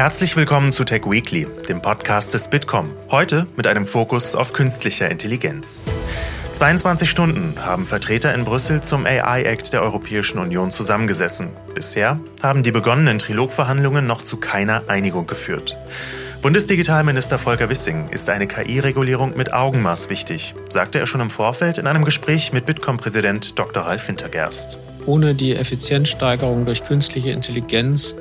Herzlich willkommen zu Tech Weekly, dem Podcast des Bitkom. Heute mit einem Fokus auf künstlicher Intelligenz. 22 Stunden haben Vertreter in Brüssel zum AI-Act der Europäischen Union zusammengesessen. Bisher haben die begonnenen Trilogverhandlungen noch zu keiner Einigung geführt. Bundesdigitalminister Volker Wissing ist eine KI-Regulierung mit Augenmaß wichtig, sagte er schon im Vorfeld in einem Gespräch mit Bitkom-Präsident Dr. Ralf Wintergerst. Ohne die Effizienzsteigerung durch künstliche Intelligenz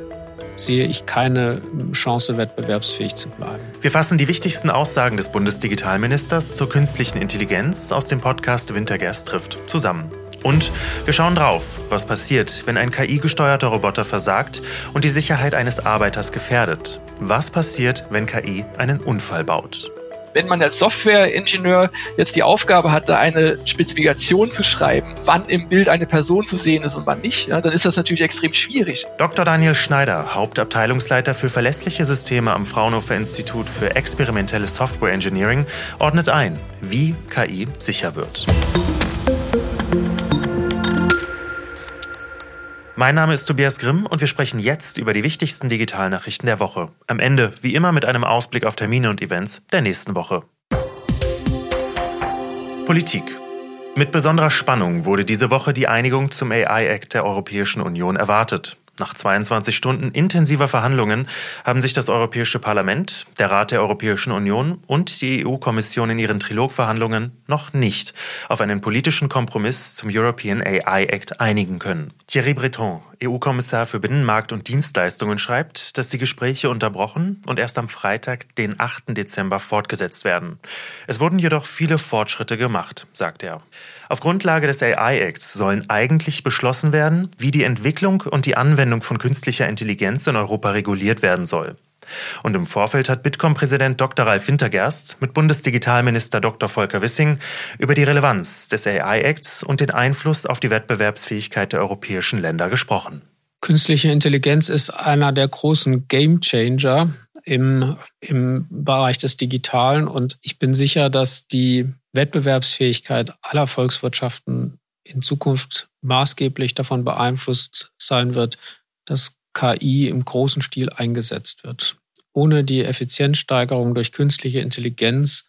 sehe ich keine Chance, wettbewerbsfähig zu bleiben. Wir fassen die wichtigsten Aussagen des Bundesdigitalministers zur künstlichen Intelligenz aus dem Podcast Wintergerst trifft zusammen. Und wir schauen drauf, was passiert, wenn ein KI-gesteuerter Roboter versagt und die Sicherheit eines Arbeiters gefährdet. Was passiert, wenn KI einen Unfall baut? Wenn man als Softwareingenieur jetzt die Aufgabe hatte, eine Spezifikation zu schreiben, wann im Bild eine Person zu sehen ist und wann nicht, ja, dann ist das natürlich extrem schwierig. Dr. Daniel Schneider, Hauptabteilungsleiter für verlässliche Systeme am Fraunhofer Institut für experimentelles Software Engineering, ordnet ein, wie KI sicher wird. Mein Name ist Tobias Grimm und wir sprechen jetzt über die wichtigsten Digitalnachrichten der Woche. Am Ende, wie immer, mit einem Ausblick auf Termine und Events der nächsten Woche. Politik. Mit besonderer Spannung wurde diese Woche die Einigung zum AI-Act der Europäischen Union erwartet. Nach 22 Stunden intensiver Verhandlungen haben sich das Europäische Parlament, der Rat der Europäischen Union und die EU-Kommission in ihren Trilogverhandlungen noch nicht auf einen politischen Kompromiss zum European AI Act einigen können. Thierry Breton, EU-Kommissar für Binnenmarkt und Dienstleistungen, schreibt, dass die Gespräche unterbrochen und erst am Freitag, den 8. Dezember, fortgesetzt werden. Es wurden jedoch viele Fortschritte gemacht, sagt er. Auf Grundlage des AI-Acts sollen eigentlich beschlossen werden, wie die Entwicklung und die Anwendung von künstlicher Intelligenz in Europa reguliert werden soll. Und im Vorfeld hat Bitkom-Präsident Dr. Ralf Wintergerst mit Bundesdigitalminister Dr. Volker Wissing über die Relevanz des AI-Acts und den Einfluss auf die Wettbewerbsfähigkeit der europäischen Länder gesprochen. Künstliche Intelligenz ist einer der großen Game Changer im, im Bereich des Digitalen und ich bin sicher, dass die Wettbewerbsfähigkeit aller Volkswirtschaften in Zukunft maßgeblich davon beeinflusst sein wird, dass KI im großen Stil eingesetzt wird. Ohne die Effizienzsteigerung durch künstliche Intelligenz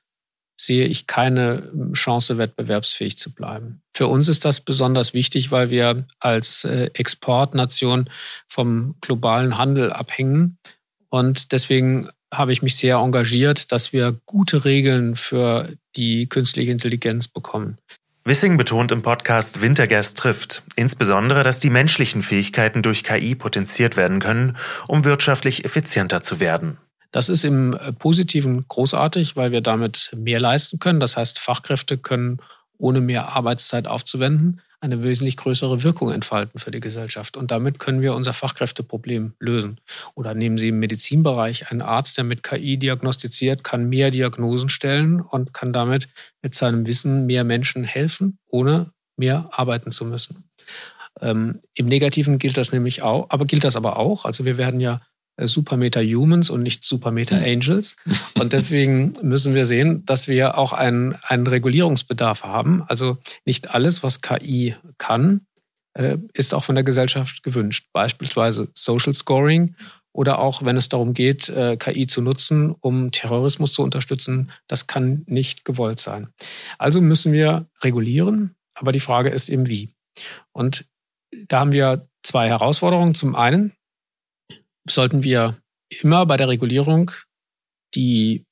sehe ich keine Chance, wettbewerbsfähig zu bleiben. Für uns ist das besonders wichtig, weil wir als äh, Exportnation vom globalen Handel abhängen. Und deswegen habe ich mich sehr engagiert, dass wir gute Regeln für die künstliche Intelligenz bekommen. Wissing betont im Podcast Wintergast trifft insbesondere, dass die menschlichen Fähigkeiten durch KI potenziert werden können, um wirtschaftlich effizienter zu werden. Das ist im Positiven großartig, weil wir damit mehr leisten können. Das heißt, Fachkräfte können ohne mehr Arbeitszeit aufzuwenden eine wesentlich größere Wirkung entfalten für die Gesellschaft. Und damit können wir unser Fachkräfteproblem lösen. Oder nehmen Sie im Medizinbereich einen Arzt, der mit KI diagnostiziert, kann mehr Diagnosen stellen und kann damit mit seinem Wissen mehr Menschen helfen, ohne mehr arbeiten zu müssen. Ähm, Im Negativen gilt das nämlich auch, aber gilt das aber auch. Also wir werden ja äh, Super Meta Humans und nicht Super Meta Angels. Und deswegen müssen wir sehen, dass wir auch einen, einen Regulierungsbedarf haben. Also nicht alles, was KI kann, äh, ist auch von der Gesellschaft gewünscht. Beispielsweise Social Scoring oder auch wenn es darum geht, äh, KI zu nutzen, um Terrorismus zu unterstützen, das kann nicht gewollt sein. Also müssen wir regulieren, aber die Frage ist eben wie. Und da haben wir zwei Herausforderungen. Zum einen sollten wir immer bei der Regulierung die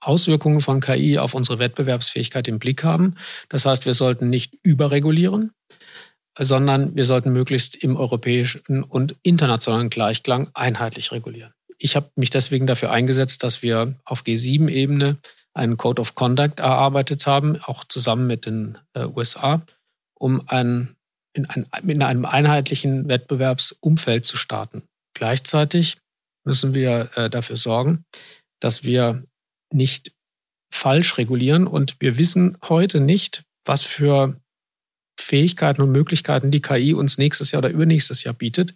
Auswirkungen von KI auf unsere Wettbewerbsfähigkeit im Blick haben. Das heißt, wir sollten nicht überregulieren, sondern wir sollten möglichst im europäischen und internationalen Gleichklang einheitlich regulieren. Ich habe mich deswegen dafür eingesetzt, dass wir auf G7-Ebene einen Code of Conduct erarbeitet haben, auch zusammen mit den äh, USA, um ein, in, ein, in einem einheitlichen Wettbewerbsumfeld zu starten. Gleichzeitig müssen wir äh, dafür sorgen, dass wir nicht falsch regulieren und wir wissen heute nicht, was für Fähigkeiten und Möglichkeiten die KI uns nächstes Jahr oder übernächstes Jahr bietet.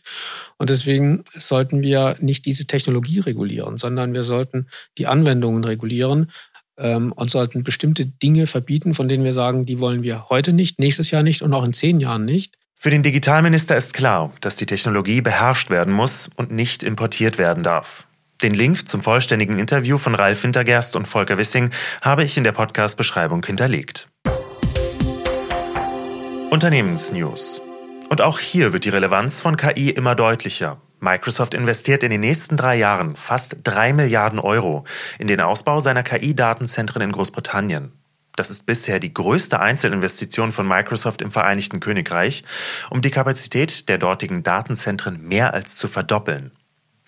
Und deswegen sollten wir nicht diese Technologie regulieren, sondern wir sollten die Anwendungen regulieren ähm, und sollten bestimmte Dinge verbieten, von denen wir sagen, die wollen wir heute nicht, nächstes Jahr nicht und auch in zehn Jahren nicht. Für den Digitalminister ist klar, dass die Technologie beherrscht werden muss und nicht importiert werden darf. Den Link zum vollständigen Interview von Ralf Wintergerst und Volker Wissing habe ich in der Podcast-Beschreibung hinterlegt. Unternehmensnews. Und auch hier wird die Relevanz von KI immer deutlicher. Microsoft investiert in den nächsten drei Jahren fast drei Milliarden Euro in den Ausbau seiner KI-Datenzentren in Großbritannien. Das ist bisher die größte Einzelinvestition von Microsoft im Vereinigten Königreich, um die Kapazität der dortigen Datenzentren mehr als zu verdoppeln.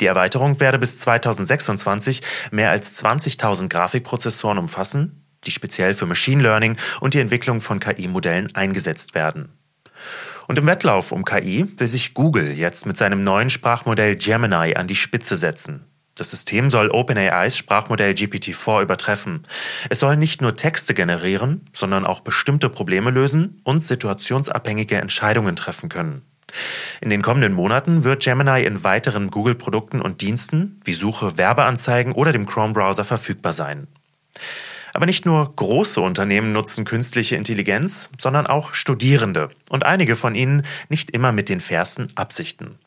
Die Erweiterung werde bis 2026 mehr als 20.000 Grafikprozessoren umfassen, die speziell für Machine Learning und die Entwicklung von KI-Modellen eingesetzt werden. Und im Wettlauf um KI will sich Google jetzt mit seinem neuen Sprachmodell Gemini an die Spitze setzen. Das System soll OpenAIs Sprachmodell GPT-4 übertreffen. Es soll nicht nur Texte generieren, sondern auch bestimmte Probleme lösen und situationsabhängige Entscheidungen treffen können. In den kommenden Monaten wird Gemini in weiteren Google-Produkten und Diensten wie Suche, Werbeanzeigen oder dem Chrome-Browser verfügbar sein. Aber nicht nur große Unternehmen nutzen künstliche Intelligenz, sondern auch Studierende und einige von ihnen nicht immer mit den fairsten Absichten.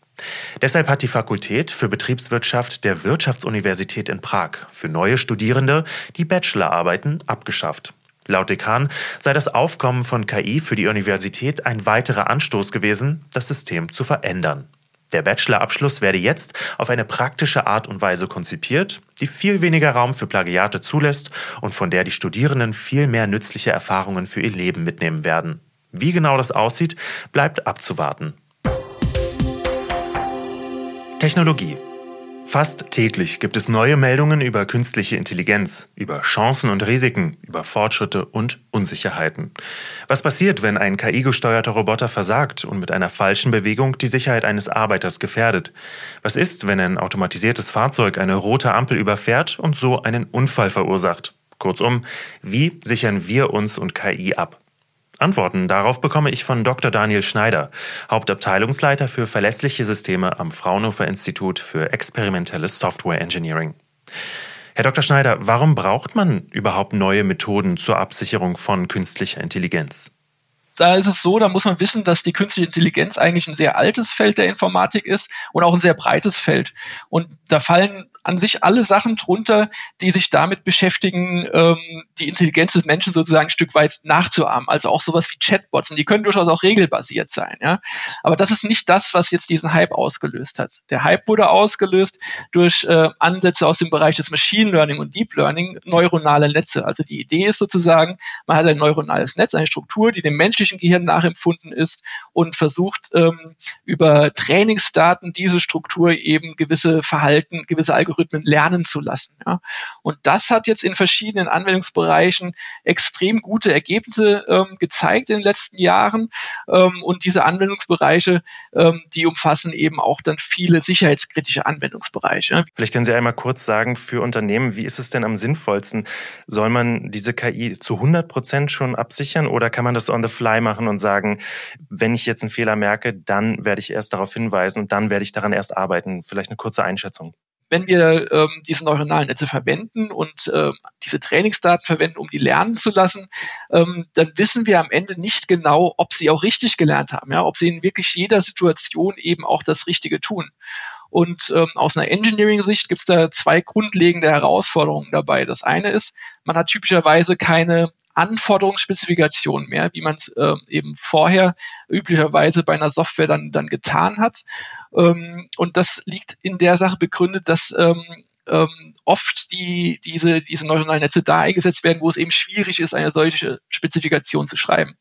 Deshalb hat die Fakultät für Betriebswirtschaft der Wirtschaftsuniversität in Prag für neue Studierende die Bachelorarbeiten abgeschafft. Laut Dekan sei das Aufkommen von KI für die Universität ein weiterer Anstoß gewesen, das System zu verändern. Der Bachelorabschluss werde jetzt auf eine praktische Art und Weise konzipiert, die viel weniger Raum für Plagiate zulässt und von der die Studierenden viel mehr nützliche Erfahrungen für ihr Leben mitnehmen werden. Wie genau das aussieht, bleibt abzuwarten. Technologie Fast täglich gibt es neue Meldungen über künstliche Intelligenz, über Chancen und Risiken, über Fortschritte und Unsicherheiten. Was passiert, wenn ein KI-gesteuerter Roboter versagt und mit einer falschen Bewegung die Sicherheit eines Arbeiters gefährdet? Was ist, wenn ein automatisiertes Fahrzeug eine rote Ampel überfährt und so einen Unfall verursacht? Kurzum, wie sichern wir uns und KI ab? Antworten darauf bekomme ich von Dr. Daniel Schneider, Hauptabteilungsleiter für verlässliche Systeme am Fraunhofer Institut für experimentelles Software Engineering. Herr Dr. Schneider, warum braucht man überhaupt neue Methoden zur Absicherung von künstlicher Intelligenz? Da ist es so, da muss man wissen, dass die künstliche Intelligenz eigentlich ein sehr altes Feld der Informatik ist und auch ein sehr breites Feld. Und da fallen an sich alle Sachen drunter, die sich damit beschäftigen, ähm, die Intelligenz des Menschen sozusagen ein Stück weit nachzuahmen. Also auch sowas wie Chatbots. Und die können durchaus auch regelbasiert sein. Ja? Aber das ist nicht das, was jetzt diesen Hype ausgelöst hat. Der Hype wurde ausgelöst durch äh, Ansätze aus dem Bereich des Machine Learning und Deep Learning, neuronale Netze. Also die Idee ist sozusagen, man hat ein neuronales Netz, eine Struktur, die dem menschlichen Gehirn nachempfunden ist und versucht ähm, über Trainingsdaten diese Struktur eben gewisse Verhalten, gewisse Algorithmen Algorithmen lernen zu lassen. Ja. Und das hat jetzt in verschiedenen Anwendungsbereichen extrem gute Ergebnisse ähm, gezeigt in den letzten Jahren. Ähm, und diese Anwendungsbereiche, ähm, die umfassen eben auch dann viele sicherheitskritische Anwendungsbereiche. Vielleicht können Sie einmal kurz sagen, für Unternehmen, wie ist es denn am sinnvollsten? Soll man diese KI zu 100 Prozent schon absichern oder kann man das on the fly machen und sagen, wenn ich jetzt einen Fehler merke, dann werde ich erst darauf hinweisen und dann werde ich daran erst arbeiten? Vielleicht eine kurze Einschätzung wenn wir ähm, diese neuronalen Netze verwenden und ähm, diese Trainingsdaten verwenden, um die lernen zu lassen, ähm, dann wissen wir am Ende nicht genau, ob sie auch richtig gelernt haben, ja, ob sie in wirklich jeder Situation eben auch das Richtige tun. Und ähm, aus einer Engineering-Sicht gibt es da zwei grundlegende Herausforderungen dabei. Das eine ist, man hat typischerweise keine Anforderungsspezifikation mehr, wie man es äh, eben vorher üblicherweise bei einer Software dann, dann getan hat. Ähm, und das liegt in der Sache begründet, dass ähm, ähm, oft die, diese, diese neuronalen Netze da eingesetzt werden, wo es eben schwierig ist, eine solche Spezifikation zu schreiben.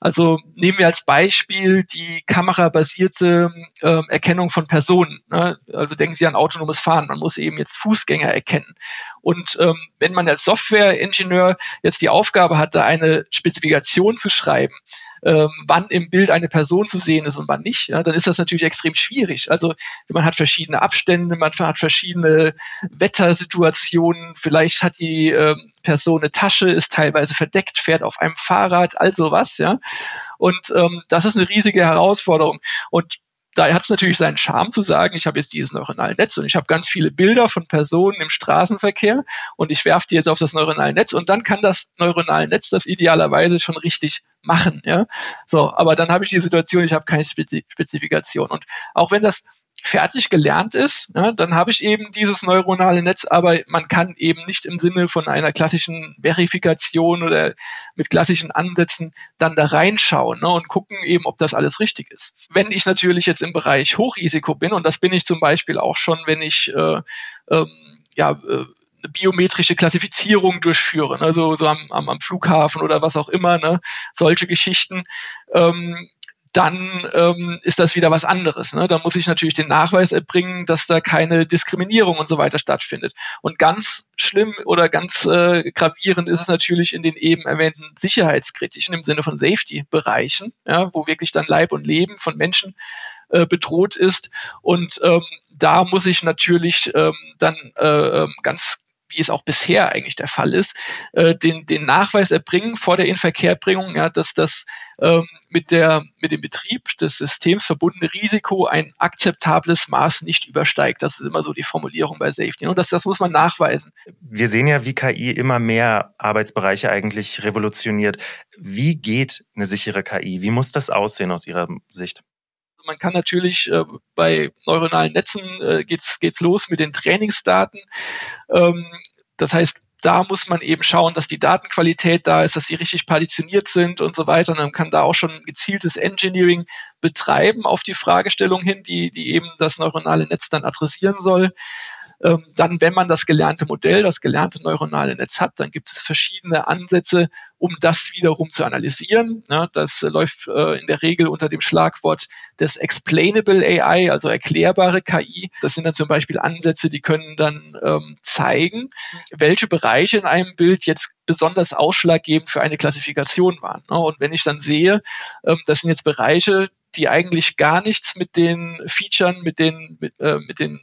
Also nehmen wir als Beispiel die kamerabasierte äh, Erkennung von Personen. Ne? Also denken Sie an autonomes Fahren. Man muss eben jetzt Fußgänger erkennen. Und ähm, wenn man als Software-Ingenieur jetzt die Aufgabe hat, da eine Spezifikation zu schreiben, ähm, wann im Bild eine Person zu sehen ist und wann nicht, ja, dann ist das natürlich extrem schwierig. Also man hat verschiedene Abstände, man hat verschiedene Wettersituationen, vielleicht hat die ähm, Person eine Tasche, ist teilweise verdeckt, fährt auf einem Fahrrad, all sowas, ja. Und ähm, das ist eine riesige Herausforderung. Und da hat es natürlich seinen Charme zu sagen, ich habe jetzt dieses neuronale Netz und ich habe ganz viele Bilder von Personen im Straßenverkehr und ich werfe die jetzt auf das neuronale Netz und dann kann das neuronale Netz das idealerweise schon richtig machen. Ja? So, aber dann habe ich die Situation, ich habe keine Spezi Spezifikation. Und auch wenn das fertig gelernt ist, ja, dann habe ich eben dieses neuronale Netz, aber man kann eben nicht im Sinne von einer klassischen Verifikation oder mit klassischen Ansätzen dann da reinschauen ne, und gucken eben, ob das alles richtig ist. Wenn ich natürlich jetzt im Bereich Hochrisiko bin, und das bin ich zum Beispiel auch schon, wenn ich äh, ähm, ja, äh, biometrische Klassifizierung durchführen, also so am, am, am Flughafen oder was auch immer, ne, solche Geschichten, ähm, dann ähm, ist das wieder was anderes. Ne? Da muss ich natürlich den Nachweis erbringen, dass da keine Diskriminierung und so weiter stattfindet. Und ganz schlimm oder ganz äh, gravierend ist es natürlich in den eben erwähnten sicherheitskritischen im Sinne von Safety-Bereichen, ja, wo wirklich dann Leib und Leben von Menschen äh, bedroht ist. Und ähm, da muss ich natürlich ähm, dann äh, ähm, ganz wie es auch bisher eigentlich der Fall ist, äh, den, den Nachweis erbringen vor der Inverkehrbringung, ja, dass das ähm, mit, der, mit dem Betrieb des Systems verbundene Risiko ein akzeptables Maß nicht übersteigt. Das ist immer so die Formulierung bei Safety. Und das, das muss man nachweisen. Wir sehen ja, wie KI immer mehr Arbeitsbereiche eigentlich revolutioniert. Wie geht eine sichere KI? Wie muss das aussehen aus Ihrer Sicht? Man kann natürlich äh, bei neuronalen Netzen äh, geht's geht's los mit den Trainingsdaten. Ähm, das heißt, da muss man eben schauen, dass die Datenqualität da ist, dass sie richtig partitioniert sind und so weiter. Und man kann da auch schon gezieltes Engineering betreiben auf die Fragestellung hin, die, die eben das neuronale Netz dann adressieren soll. Ähm, dann, wenn man das gelernte Modell, das gelernte neuronale Netz hat, dann gibt es verschiedene Ansätze, um das wiederum zu analysieren. Ja, das äh, läuft äh, in der Regel unter dem Schlagwort des Explainable AI, also erklärbare KI. Das sind dann zum Beispiel Ansätze, die können dann ähm, zeigen, welche Bereiche in einem Bild jetzt besonders ausschlaggebend für eine Klassifikation waren. Ne? Und wenn ich dann sehe, ähm, das sind jetzt Bereiche, die eigentlich gar nichts mit den Features, mit den, mit, äh, mit den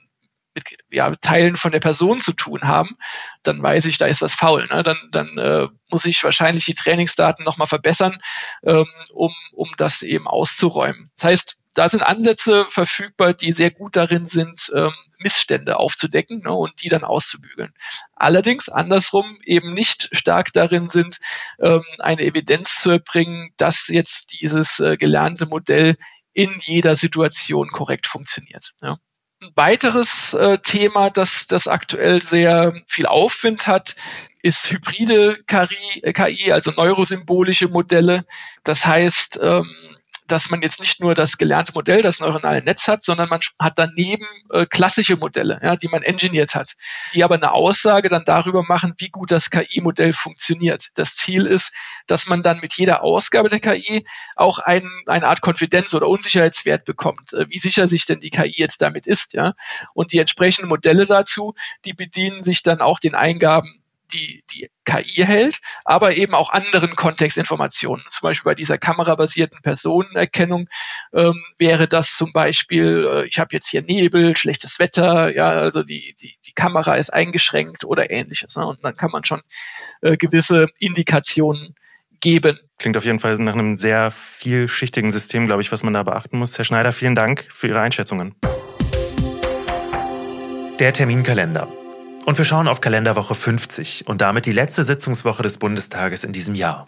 mit ja, Teilen von der Person zu tun haben, dann weiß ich, da ist was faul. Ne? Dann, dann äh, muss ich wahrscheinlich die Trainingsdaten nochmal verbessern, ähm, um, um das eben auszuräumen. Das heißt, da sind Ansätze verfügbar, die sehr gut darin sind, ähm, Missstände aufzudecken ne, und die dann auszubügeln. Allerdings andersrum eben nicht stark darin sind, ähm, eine Evidenz zu erbringen, dass jetzt dieses äh, gelernte Modell in jeder Situation korrekt funktioniert. Ja. Ein weiteres äh, Thema, das, das aktuell sehr viel Aufwind hat, ist hybride KI, KI also neurosymbolische Modelle. Das heißt, ähm, dass man jetzt nicht nur das gelernte Modell, das neuronale Netz hat, sondern man hat daneben äh, klassische Modelle, ja, die man engineert hat, die aber eine Aussage dann darüber machen, wie gut das KI-Modell funktioniert. Das Ziel ist, dass man dann mit jeder Ausgabe der KI auch ein, eine Art Konfidenz- oder Unsicherheitswert bekommt, äh, wie sicher sich denn die KI jetzt damit ist. Ja? Und die entsprechenden Modelle dazu, die bedienen sich dann auch den Eingaben die, die KI hält, aber eben auch anderen Kontextinformationen. Zum Beispiel bei dieser kamerabasierten Personenerkennung ähm, wäre das zum Beispiel, äh, ich habe jetzt hier Nebel, schlechtes Wetter, ja, also die, die, die Kamera ist eingeschränkt oder ähnliches. Ne? Und dann kann man schon äh, gewisse Indikationen geben. Klingt auf jeden Fall nach einem sehr vielschichtigen System, glaube ich, was man da beachten muss. Herr Schneider, vielen Dank für Ihre Einschätzungen. Der Terminkalender. Und wir schauen auf Kalenderwoche 50 und damit die letzte Sitzungswoche des Bundestages in diesem Jahr.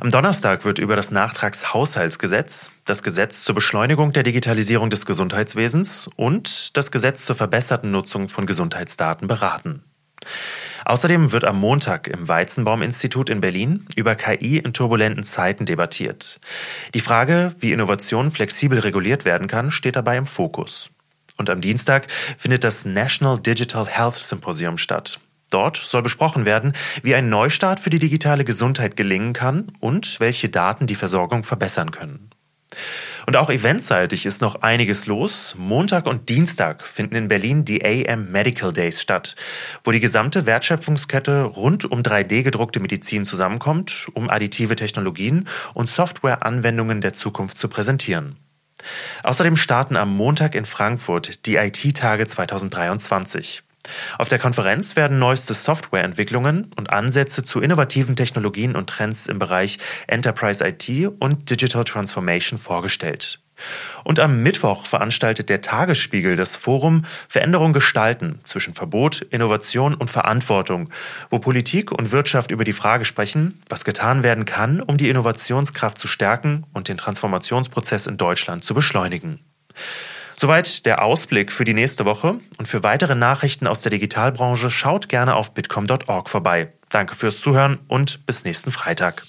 Am Donnerstag wird über das Nachtragshaushaltsgesetz, das Gesetz zur Beschleunigung der Digitalisierung des Gesundheitswesens und das Gesetz zur verbesserten Nutzung von Gesundheitsdaten beraten. Außerdem wird am Montag im Weizenbaum-Institut in Berlin über KI in turbulenten Zeiten debattiert. Die Frage, wie Innovation flexibel reguliert werden kann, steht dabei im Fokus. Und am Dienstag findet das National Digital Health Symposium statt. Dort soll besprochen werden, wie ein Neustart für die digitale Gesundheit gelingen kann und welche Daten die Versorgung verbessern können. Und auch eventseitig ist noch einiges los. Montag und Dienstag finden in Berlin die AM Medical Days statt, wo die gesamte Wertschöpfungskette rund um 3D gedruckte Medizin zusammenkommt, um additive Technologien und Softwareanwendungen der Zukunft zu präsentieren. Außerdem starten am Montag in Frankfurt die IT-Tage 2023. Auf der Konferenz werden neueste Softwareentwicklungen und Ansätze zu innovativen Technologien und Trends im Bereich Enterprise IT und Digital Transformation vorgestellt. Und am Mittwoch veranstaltet der Tagesspiegel das Forum Veränderung gestalten zwischen Verbot, Innovation und Verantwortung, wo Politik und Wirtschaft über die Frage sprechen, was getan werden kann, um die Innovationskraft zu stärken und den Transformationsprozess in Deutschland zu beschleunigen. Soweit der Ausblick für die nächste Woche. Und für weitere Nachrichten aus der Digitalbranche schaut gerne auf bitcom.org vorbei. Danke fürs Zuhören und bis nächsten Freitag.